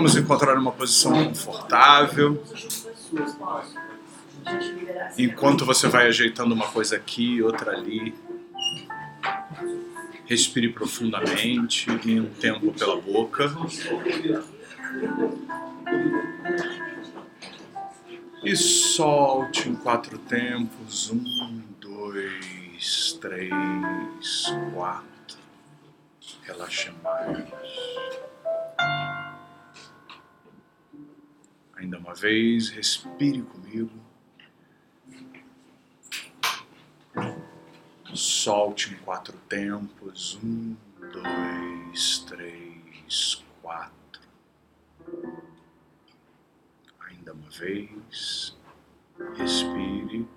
Vamos encontrar uma posição confortável. Enquanto você vai ajeitando uma coisa aqui, outra ali. Respire profundamente em um tempo pela boca. E solte em quatro tempos. Um, dois, três, quatro. Relaxe mais. Ainda uma vez, respire comigo. Solte em quatro tempos. Um, dois, três, quatro. Ainda uma vez. Respire.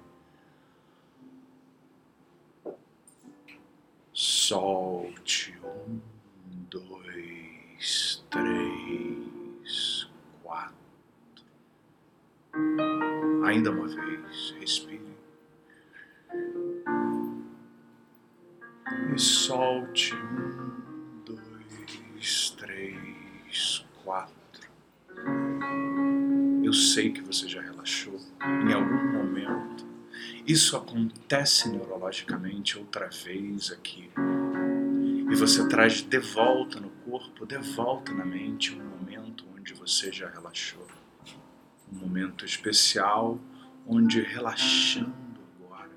Solte. Um, dois, três, quatro. Ainda uma vez. Respire. E solte. Um, dois, três, quatro. Eu sei que você já relaxou em algum momento. Isso acontece neurologicamente outra vez aqui. E você traz de volta no corpo, de volta na mente um momento onde você já relaxou. Um momento especial onde relaxando agora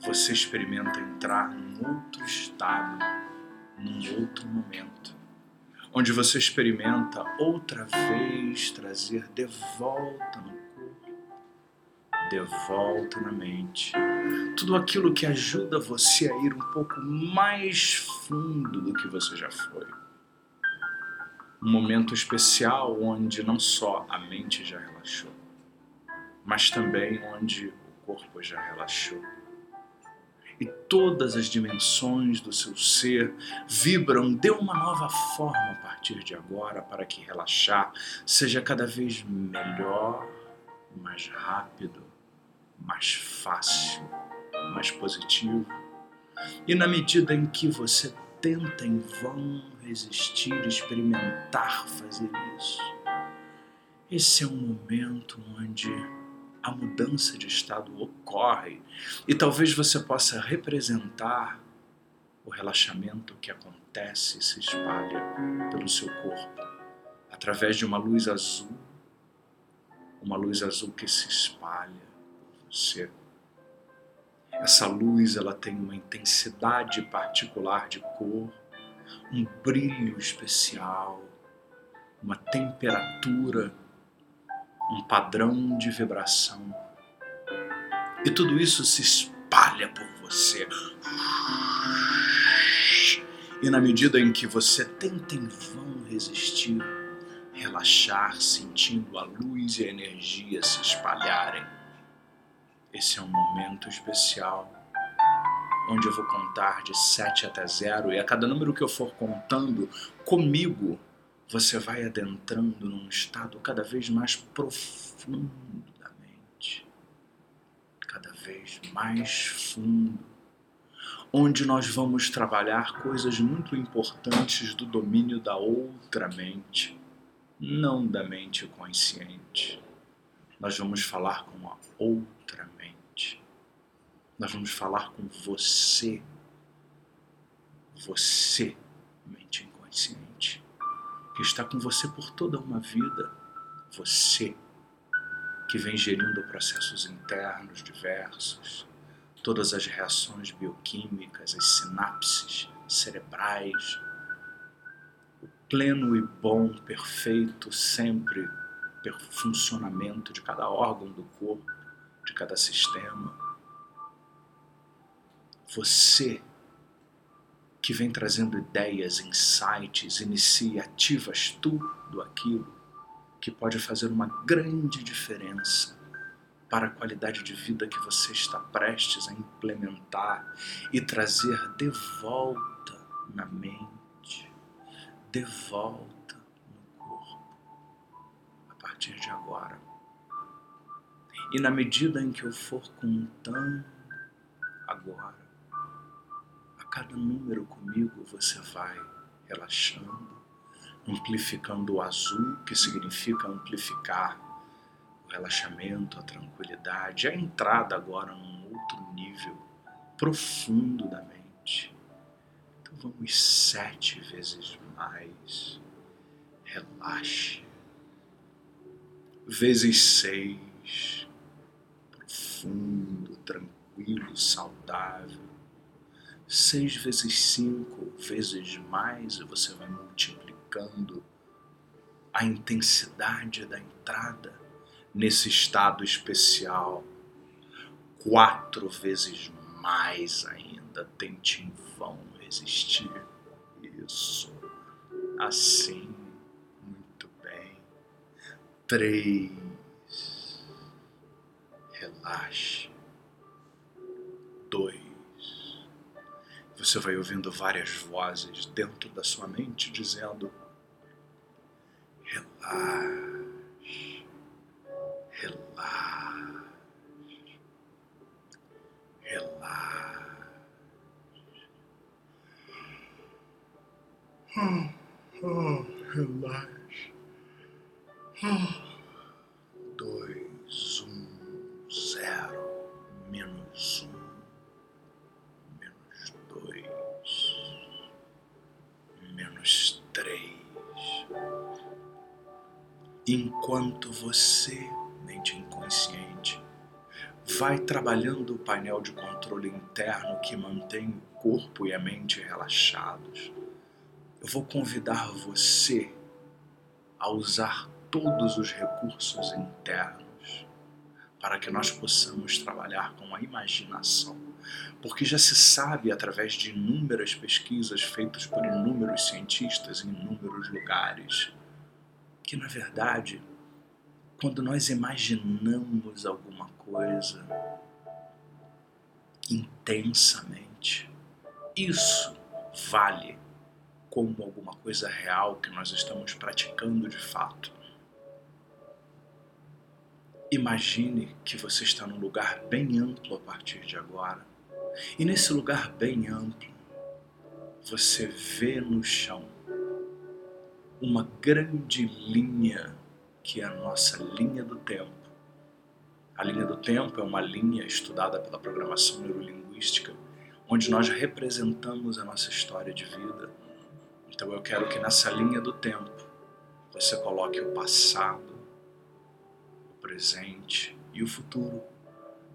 você experimenta entrar num outro estado, num outro momento onde você experimenta outra vez trazer de volta no corpo, de volta na mente, tudo aquilo que ajuda você a ir um pouco mais fundo do que você já foi. Um momento especial onde não só a mente já relaxou, mas também onde o corpo já relaxou e todas as dimensões do seu ser vibram de uma nova forma a partir de agora para que relaxar seja cada vez melhor, mais rápido, mais fácil, mais positivo. E na medida em que você tenta em vão resistir, experimentar fazer isso, esse é um momento onde a mudança de estado ocorre e talvez você possa representar o relaxamento que acontece e se espalha pelo seu corpo através de uma luz azul, uma luz azul que se espalha por você. Essa luz ela tem uma intensidade particular de cor, um brilho especial, uma temperatura um padrão de vibração. E tudo isso se espalha por você. E na medida em que você tenta em vão resistir, relaxar, sentindo a luz e a energia se espalharem, esse é um momento especial onde eu vou contar de 7 até 0 e a cada número que eu for contando comigo, você vai adentrando num estado cada vez mais profundo da mente, cada vez mais fundo, onde nós vamos trabalhar coisas muito importantes do domínio da outra mente, não da mente consciente. Nós vamos falar com a outra. Nós vamos falar com você. Você, mente inconsciente que está com você por toda uma vida, você que vem gerindo processos internos diversos, todas as reações bioquímicas, as sinapses cerebrais, o pleno e bom, perfeito, sempre funcionamento de cada órgão do corpo, de cada sistema. Você que vem trazendo ideias, insights, iniciativas, tudo aquilo que pode fazer uma grande diferença para a qualidade de vida que você está prestes a implementar e trazer de volta na mente, de volta no corpo, a partir de agora. E na medida em que eu for contando agora, cada número comigo você vai relaxando, amplificando o azul, que significa amplificar o relaxamento, a tranquilidade, a entrada agora num outro nível profundo da mente. Então vamos sete vezes mais. Relaxe. Vezes seis. Profundo, tranquilo, saudável. Seis vezes cinco, vezes mais, e você vai multiplicando a intensidade da entrada nesse estado especial. Quatro vezes mais ainda, tente em vão resistir. Isso. Assim. Muito bem. Três. Relaxe. Dois. Você vai ouvindo várias vozes dentro da sua mente dizendo: relaxe, relaxe, relaxe. Oh, oh. Oh. Enquanto você, mente inconsciente, vai trabalhando o painel de controle interno que mantém o corpo e a mente relaxados eu vou convidar você a usar todos os recursos internos para que nós possamos trabalhar com a imaginação. Porque já se sabe, através de inúmeras pesquisas feitas por inúmeros cientistas em inúmeros lugares, que na verdade, quando nós imaginamos alguma coisa intensamente, isso vale como alguma coisa real que nós estamos praticando de fato. Imagine que você está num lugar bem amplo a partir de agora. E nesse lugar bem amplo, você vê no chão uma grande linha que é a nossa linha do tempo. A linha do tempo é uma linha estudada pela programação neurolinguística, onde nós representamos a nossa história de vida então eu quero que nessa linha do tempo você coloque o passado, o presente e o futuro.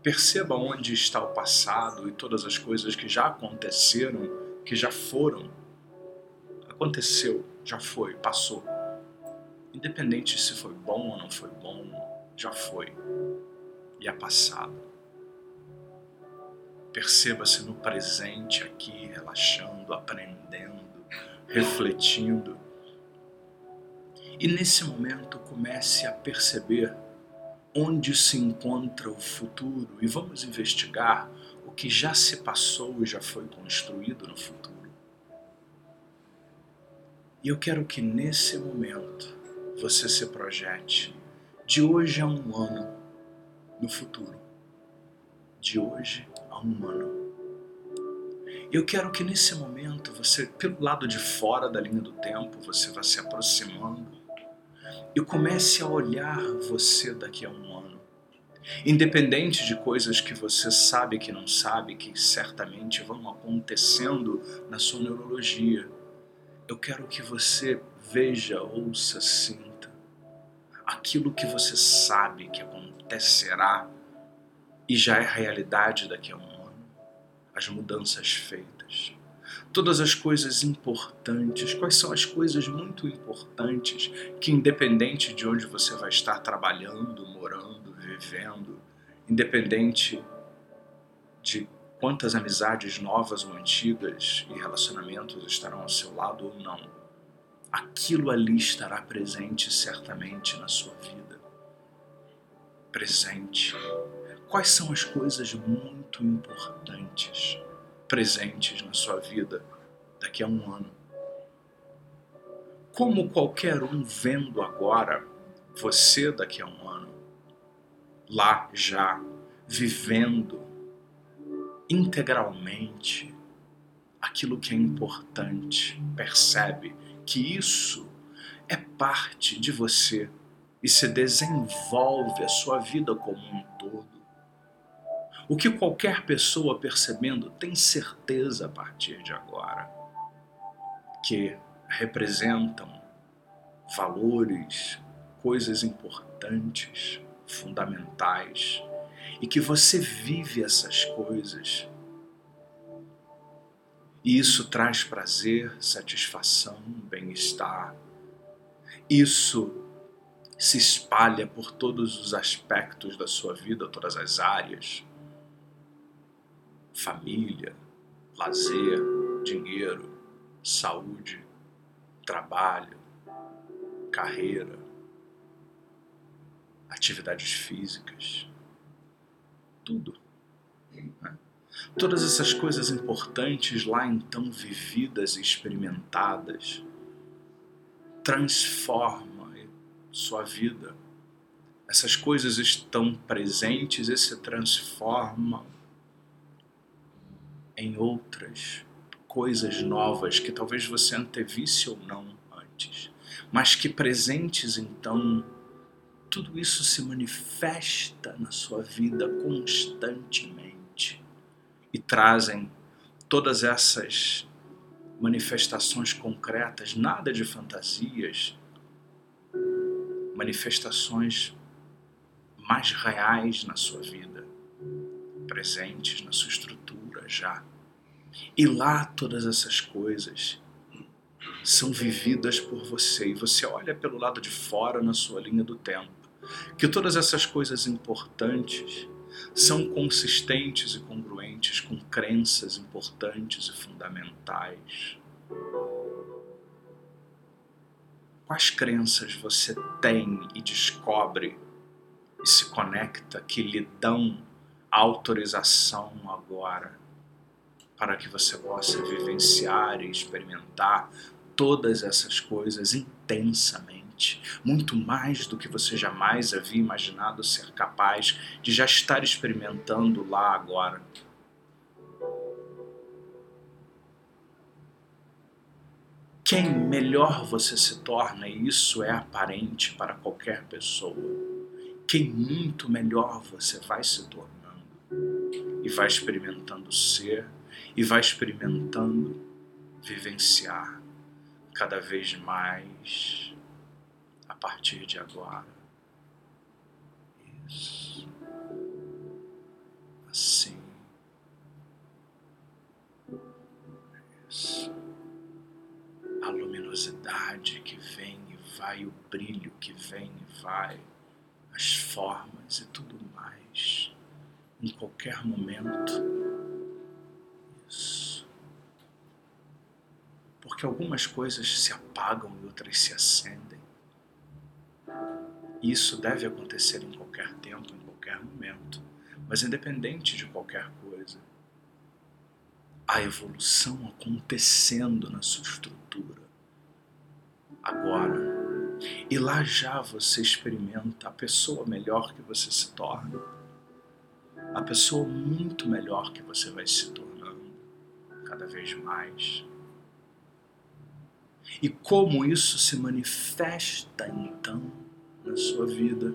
Perceba onde está o passado e todas as coisas que já aconteceram, que já foram. Aconteceu, já foi, passou. Independente se foi bom ou não foi bom, já foi. E é passado. Perceba-se no presente aqui, relaxando, aprendendo refletindo. E nesse momento comece a perceber onde se encontra o futuro e vamos investigar o que já se passou e já foi construído no futuro. E eu quero que nesse momento você se projete de hoje a um ano no futuro. De hoje a um ano. Eu quero que nesse momento você, pelo lado de fora da linha do tempo, você vá se aproximando e comece a olhar você daqui a um ano. Independente de coisas que você sabe que não sabe, que certamente vão acontecendo na sua neurologia, eu quero que você veja, ouça, sinta aquilo que você sabe que acontecerá e já é realidade daqui a um as mudanças feitas, todas as coisas importantes. Quais são as coisas muito importantes que, independente de onde você vai estar trabalhando, morando, vivendo, independente de quantas amizades novas ou antigas e relacionamentos estarão ao seu lado ou não, aquilo ali estará presente certamente na sua vida. Presente Quais são as coisas muito importantes presentes na sua vida daqui a um ano? Como qualquer um vendo agora você daqui a um ano, lá já, vivendo integralmente aquilo que é importante, percebe que isso é parte de você e se desenvolve a sua vida como um todo. O que qualquer pessoa percebendo tem certeza a partir de agora que representam valores, coisas importantes, fundamentais e que você vive essas coisas. E isso traz prazer, satisfação, bem-estar. Isso se espalha por todos os aspectos da sua vida, todas as áreas. Família, lazer, dinheiro, saúde, trabalho, carreira, atividades físicas, tudo. Todas essas coisas importantes lá então vividas e experimentadas transforma sua vida. Essas coisas estão presentes e se transformam em outras coisas novas que talvez você antevisse ou não antes, mas que presentes então tudo isso se manifesta na sua vida constantemente e trazem todas essas manifestações concretas, nada de fantasias, manifestações mais reais na sua vida, presentes na sua estrutura já. E lá todas essas coisas são vividas por você e você olha pelo lado de fora na sua linha do tempo que todas essas coisas importantes são consistentes e congruentes com crenças importantes e fundamentais. Quais crenças você tem e descobre e se conecta que lhe dão autorização agora para que você possa vivenciar e experimentar todas essas coisas intensamente? Muito mais do que você jamais havia imaginado ser capaz de já estar experimentando lá agora. Quem melhor você se torna, e isso é aparente para qualquer pessoa, quem muito melhor você vai se tornando e vai experimentando ser e vai experimentando vivenciar cada vez mais partir de agora. Isso. Assim. Isso. A luminosidade que vem e vai, o brilho que vem e vai, as formas e tudo mais. Em qualquer momento. Isso. Porque algumas coisas se apagam e outras se acendem. Isso deve acontecer em qualquer tempo, em qualquer momento. Mas independente de qualquer coisa, a evolução acontecendo na sua estrutura. Agora. E lá já você experimenta a pessoa melhor que você se torna. A pessoa muito melhor que você vai se tornando cada vez mais. E como isso se manifesta então na sua vida.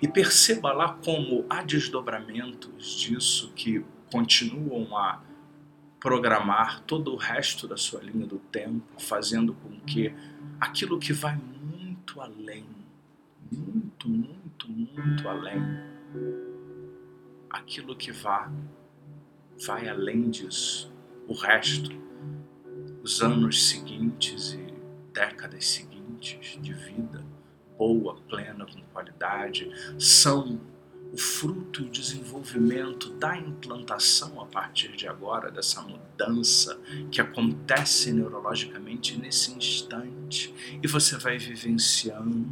E perceba lá como há desdobramentos disso que continuam a programar todo o resto da sua linha do tempo, fazendo com que aquilo que vai muito além, muito, muito, muito além, aquilo que vá, vai além disso, o resto, os anos seguintes e décadas seguintes de vida, boa, plena, com qualidade, são o fruto e o desenvolvimento da implantação a partir de agora, dessa mudança que acontece neurologicamente nesse instante. E você vai vivenciando,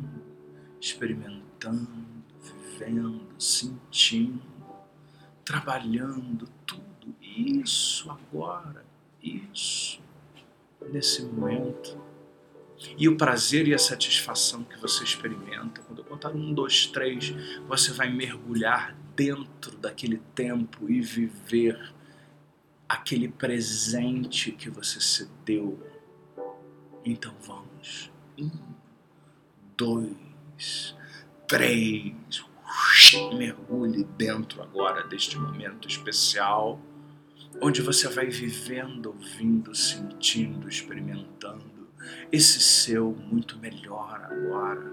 experimentando, vivendo, sentindo, trabalhando tudo isso agora, isso, nesse momento e o prazer e a satisfação que você experimenta. Quando eu contar um, dois, três, você vai mergulhar dentro daquele tempo e viver aquele presente que você se deu Então vamos. Um, dois, três. Mergulhe dentro agora deste momento especial, onde você vai vivendo, ouvindo, sentindo, experimentando esse seu muito melhor agora.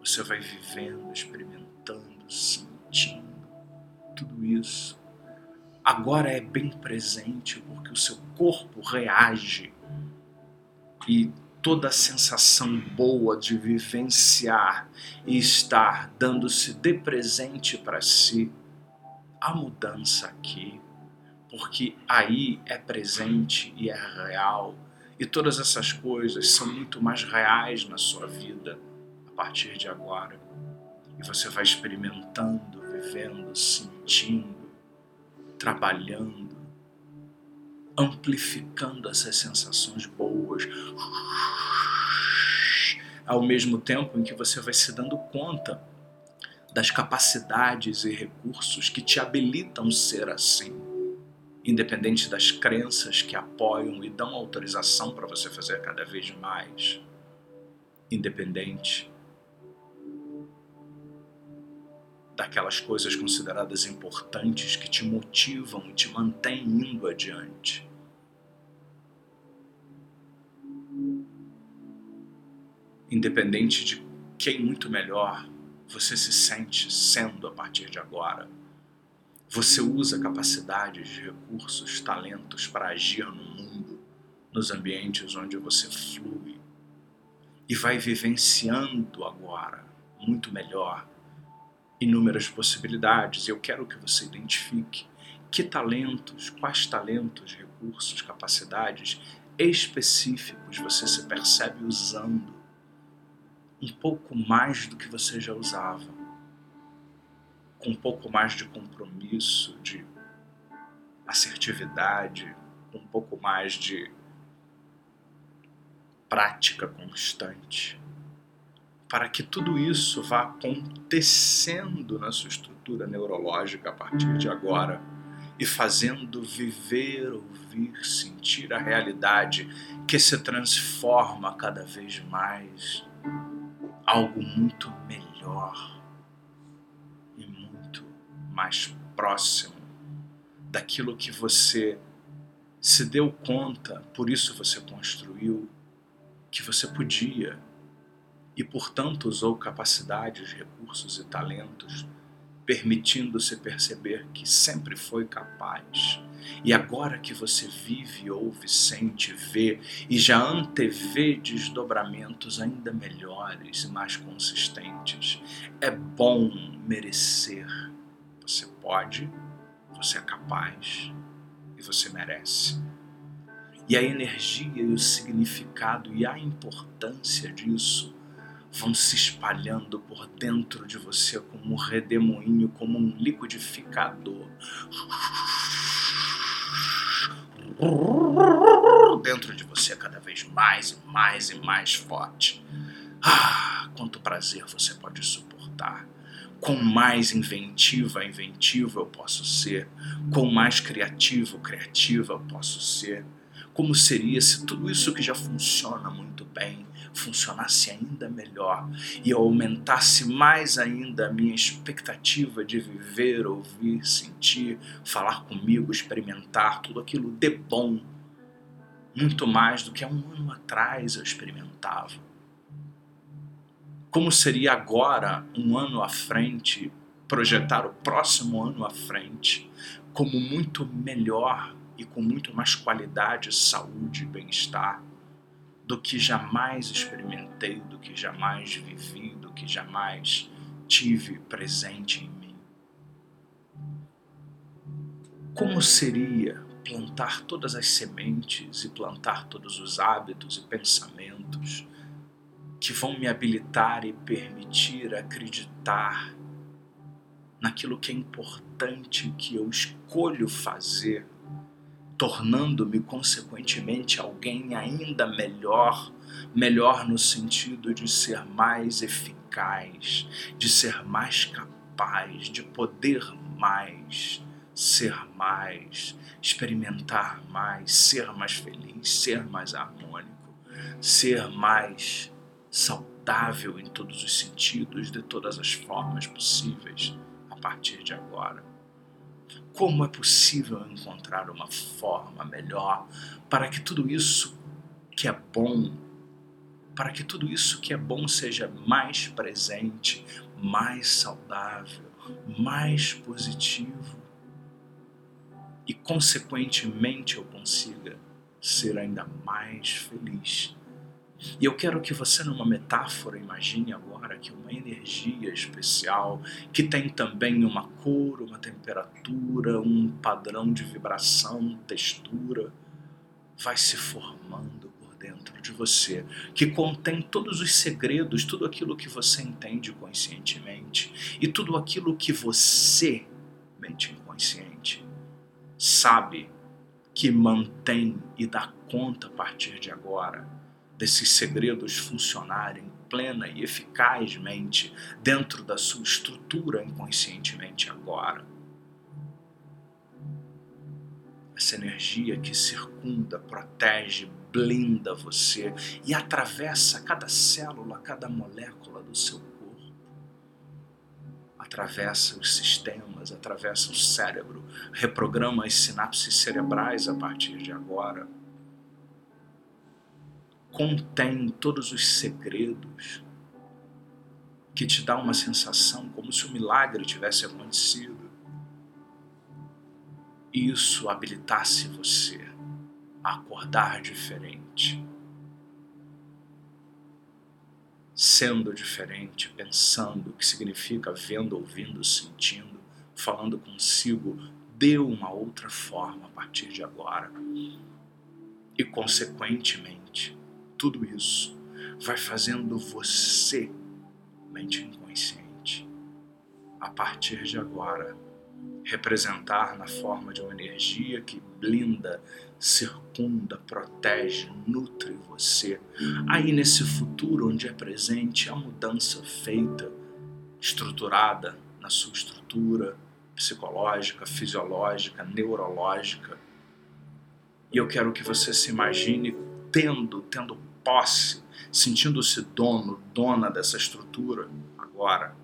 Você vai vivendo, experimentando, sentindo tudo isso. Agora é bem presente porque o seu corpo reage e toda a sensação boa de vivenciar e estar dando-se de presente para si, a mudança aqui, porque aí é presente e é real, e todas essas coisas são muito mais reais na sua vida a partir de agora. E você vai experimentando, vivendo, sentindo, trabalhando amplificando essas sensações boas, ao mesmo tempo em que você vai se dando conta das capacidades e recursos que te habilitam ser assim, independente das crenças que apoiam e dão autorização para você fazer cada vez mais, independente daquelas coisas consideradas importantes que te motivam e te mantêm indo adiante. Independente de quem muito melhor você se sente sendo a partir de agora, você usa capacidades, recursos, talentos para agir no mundo, nos ambientes onde você flui e vai vivenciando agora muito melhor inúmeras possibilidades. Eu quero que você identifique que talentos, quais talentos, recursos, capacidades específicos você se percebe usando um pouco mais do que você já usava, um pouco mais de compromisso, de assertividade, um pouco mais de prática constante. Para que tudo isso vá acontecendo na sua estrutura neurológica a partir de agora e fazendo viver, ouvir, sentir a realidade que se transforma cada vez mais algo muito melhor mais próximo daquilo que você se deu conta, por isso você construiu, que você podia e, portanto, usou capacidades, recursos e talentos, permitindo-se perceber que sempre foi capaz. E agora que você vive, ouve, sente, vê e já antevê desdobramentos ainda melhores e mais consistentes, é bom merecer. Você pode, você é capaz e você merece. E a energia e o significado e a importância disso vão se espalhando por dentro de você como um redemoinho, como um liquidificador. Dentro de você cada vez mais e mais e mais forte. Ah, quanto prazer você pode suportar. Quão mais inventiva, inventiva eu posso ser. Quão mais criativo, criativa eu posso ser. Como seria se tudo isso que já funciona muito bem funcionasse ainda melhor e aumentasse mais ainda a minha expectativa de viver, ouvir, sentir, falar comigo, experimentar tudo aquilo de bom, muito mais do que há um ano atrás eu experimentava. Como seria agora, um ano à frente, projetar o próximo ano à frente como muito melhor e com muito mais qualidade, saúde e bem-estar? do que jamais experimentei, do que jamais vivi, do que jamais tive presente em mim. Como seria plantar todas as sementes e plantar todos os hábitos e pensamentos que vão me habilitar e permitir acreditar naquilo que é importante que eu escolho fazer tornando-me consequentemente alguém ainda melhor, melhor no sentido de ser mais eficaz, de ser mais capaz, de poder mais, ser mais, experimentar mais, ser mais feliz, ser mais harmônico, ser mais saudável em todos os sentidos, de todas as formas possíveis a partir de agora. Como é possível encontrar uma forma melhor para que tudo isso que é bom, para que tudo isso que é bom seja mais presente, mais saudável, mais positivo e, consequentemente, eu consiga ser ainda mais feliz. E eu quero que você, numa metáfora, imagine agora que uma energia especial, que tem também uma cor, uma temperatura, um padrão de vibração, textura, vai se formando por dentro de você, que contém todos os segredos, tudo aquilo que você entende conscientemente e tudo aquilo que você, mente inconsciente, sabe que mantém e dá conta a partir de agora desses segredos funcionarem plena e eficazmente dentro da sua estrutura inconscientemente agora. Essa energia que circunda, protege, blinda você e atravessa cada célula, cada molécula do seu corpo. Atravessa os sistemas, atravessa o cérebro, reprograma as sinapses cerebrais a partir de agora contém todos os segredos, que te dá uma sensação como se um milagre tivesse acontecido. Isso habilitasse você a acordar diferente. Sendo diferente, pensando o que significa vendo, ouvindo, sentindo, falando consigo, de uma outra forma a partir de agora. E, consequentemente, tudo isso vai fazendo você, mente inconsciente, a partir de agora, representar na forma de uma energia que blinda, circunda, protege, nutre você. Aí nesse futuro onde é presente a mudança feita, estruturada na sua estrutura psicológica, fisiológica, neurológica. E eu quero que você se imagine tendo, tendo posse, sentindo-se dono, dona dessa estrutura agora.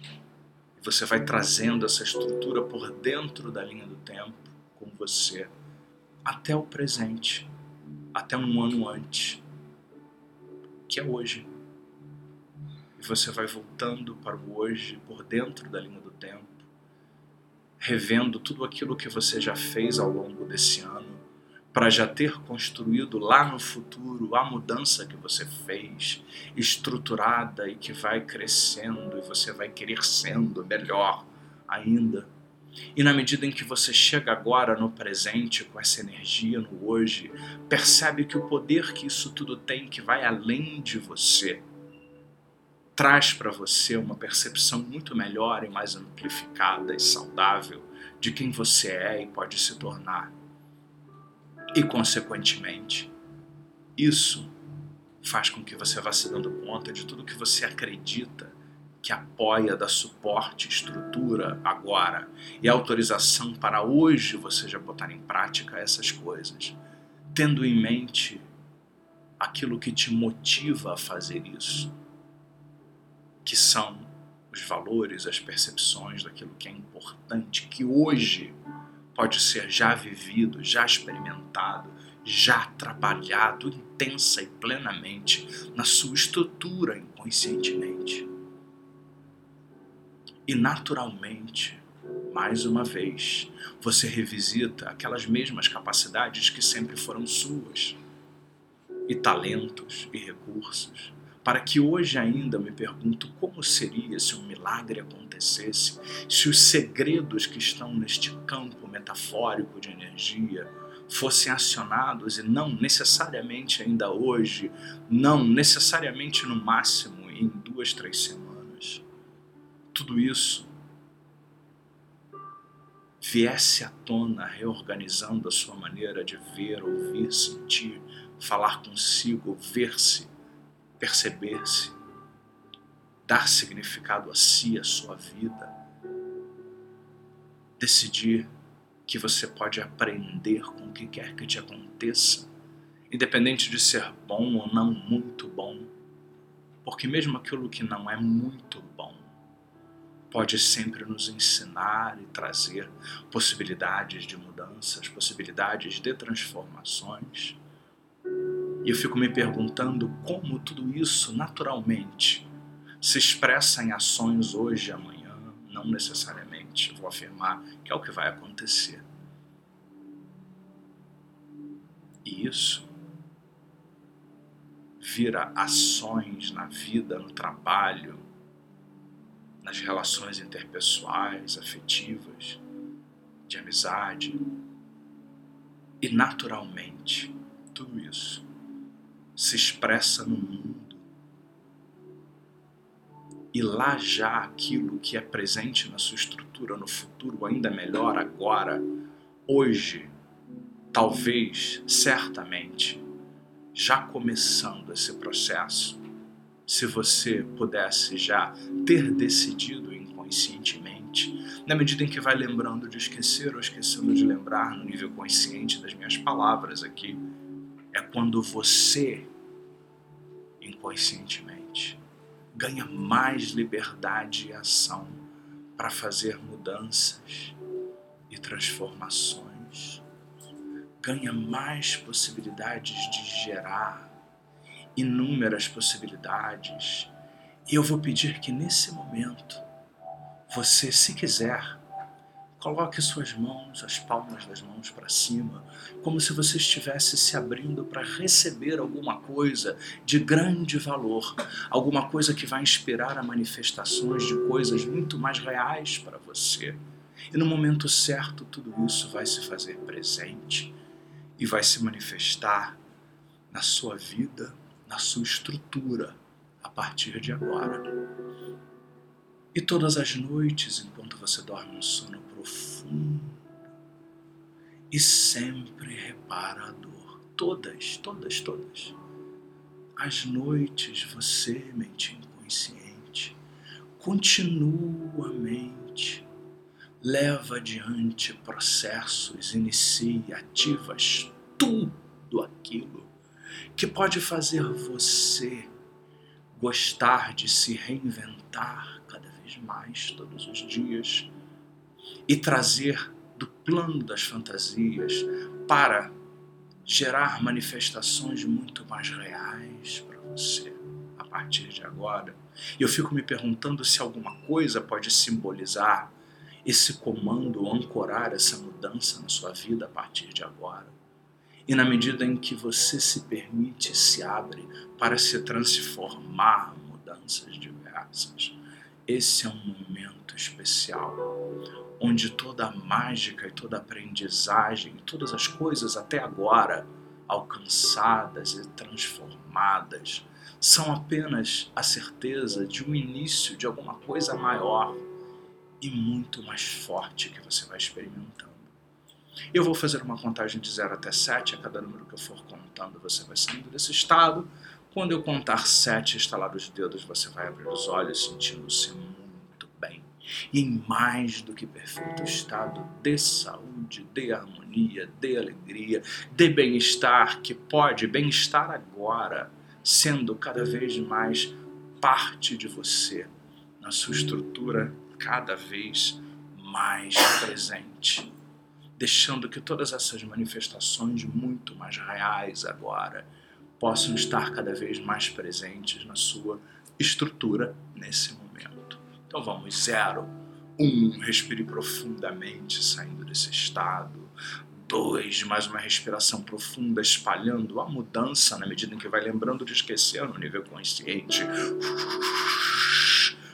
E você vai trazendo essa estrutura por dentro da linha do tempo com você até o presente, até um ano antes, que é hoje. E você vai voltando para o hoje por dentro da linha do tempo, revendo tudo aquilo que você já fez ao longo desse ano para já ter construído lá no futuro a mudança que você fez, estruturada e que vai crescendo e você vai querer sendo melhor ainda. E na medida em que você chega agora no presente com essa energia no hoje, percebe que o poder que isso tudo tem, que vai além de você, traz para você uma percepção muito melhor e mais amplificada e saudável de quem você é e pode se tornar e, consequentemente, isso faz com que você vá se dando conta de tudo que você acredita que apoia, dá suporte, estrutura agora. E autorização para hoje você já botar em prática essas coisas, tendo em mente aquilo que te motiva a fazer isso, que são os valores, as percepções daquilo que é importante, que hoje pode ser já vivido, já experimentado, já trabalhado intensa e plenamente na sua estrutura inconscientemente. E naturalmente, mais uma vez, você revisita aquelas mesmas capacidades que sempre foram suas, e talentos e recursos, para que hoje ainda me pergunto como seria se um milagre acontecesse, se os segredos que estão neste campo metafórico de energia fossem acionados e não necessariamente ainda hoje, não necessariamente no máximo em duas, três semanas. Tudo isso viesse à tona, reorganizando a sua maneira de ver, ouvir, sentir, falar consigo, ver-se perceber-se, dar significado a si, a sua vida, decidir que você pode aprender com o que quer que te aconteça independente de ser bom ou não muito bom, porque mesmo aquilo que não é muito bom pode sempre nos ensinar e trazer possibilidades de mudanças, possibilidades de transformações. E eu fico me perguntando como tudo isso naturalmente se expressa em ações hoje e amanhã, não necessariamente vou afirmar que é o que vai acontecer. E isso vira ações na vida, no trabalho, nas relações interpessoais, afetivas, de amizade. E naturalmente, tudo isso se expressa no mundo. E lá já aquilo que é presente na sua estrutura, no futuro, ainda melhor agora, hoje, talvez, certamente, já começando esse processo, se você pudesse já ter decidido inconscientemente, na medida em que vai lembrando de esquecer ou esquecendo de lembrar no nível consciente das minhas palavras aqui, é quando você, inconscientemente, ganha mais liberdade e ação para fazer mudanças e transformações ganha mais possibilidades de gerar inúmeras possibilidades. E eu vou pedir que nesse momento, você, se quiser, coloque suas mãos, as palmas das mãos para cima, como se você estivesse se abrindo para receber alguma coisa de grande valor, alguma coisa que vai inspirar a manifestações de coisas muito mais reais para você. E no momento certo, tudo isso vai se fazer presente e vai se manifestar na sua vida, na sua estrutura a partir de agora. E todas as noites, enquanto você dorme um sono profundo e sempre reparador, todas, todas, todas, as noites você, mente inconsciente, continuamente leva adiante processos, inicia, ativas tudo aquilo que pode fazer você gostar de se reinventar cada vez mais todos os dias e trazer do plano das fantasias para gerar manifestações muito mais reais para você a partir de agora. E eu fico me perguntando se alguma coisa pode simbolizar esse comando, ancorar essa mudança na sua vida a partir de agora. E na medida em que você se permite, se abre para se transformar mudanças diversas, esse é um momento especial onde toda a mágica e toda a aprendizagem, todas as coisas até agora alcançadas e transformadas, são apenas a certeza de um início de alguma coisa maior e muito mais forte que você vai experimentando. Eu vou fazer uma contagem de 0 até 7, a cada número que eu for contando você vai saindo desse estado. Quando eu contar 7, estalar os dedos, você vai abrir os olhos sentindo-se muito. E em mais do que perfeito estado de saúde, de harmonia, de alegria, de bem-estar, que pode, bem-estar agora, sendo cada vez mais parte de você, na sua estrutura cada vez mais presente, deixando que todas essas manifestações muito mais reais agora possam estar cada vez mais presentes na sua estrutura nesse momento. Então vamos, zero, um, respire profundamente saindo desse estado. Dois, mais uma respiração profunda, espalhando a mudança na medida em que vai lembrando de esquecer no nível consciente.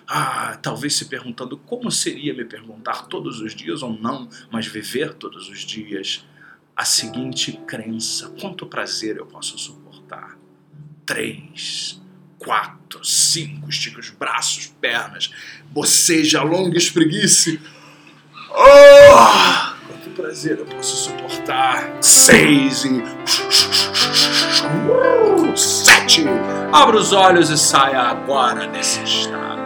Ah, talvez se perguntando como seria me perguntar todos os dias ou não, mas viver todos os dias a seguinte crença: quanto prazer eu posso suportar? Três, quatro, cinco, estica os braços, pernas, boceja, alonga, espreguice. Oh, quanto prazer eu posso suportar? Seis e. Uh, sete! Abra os olhos e saia agora desse estado.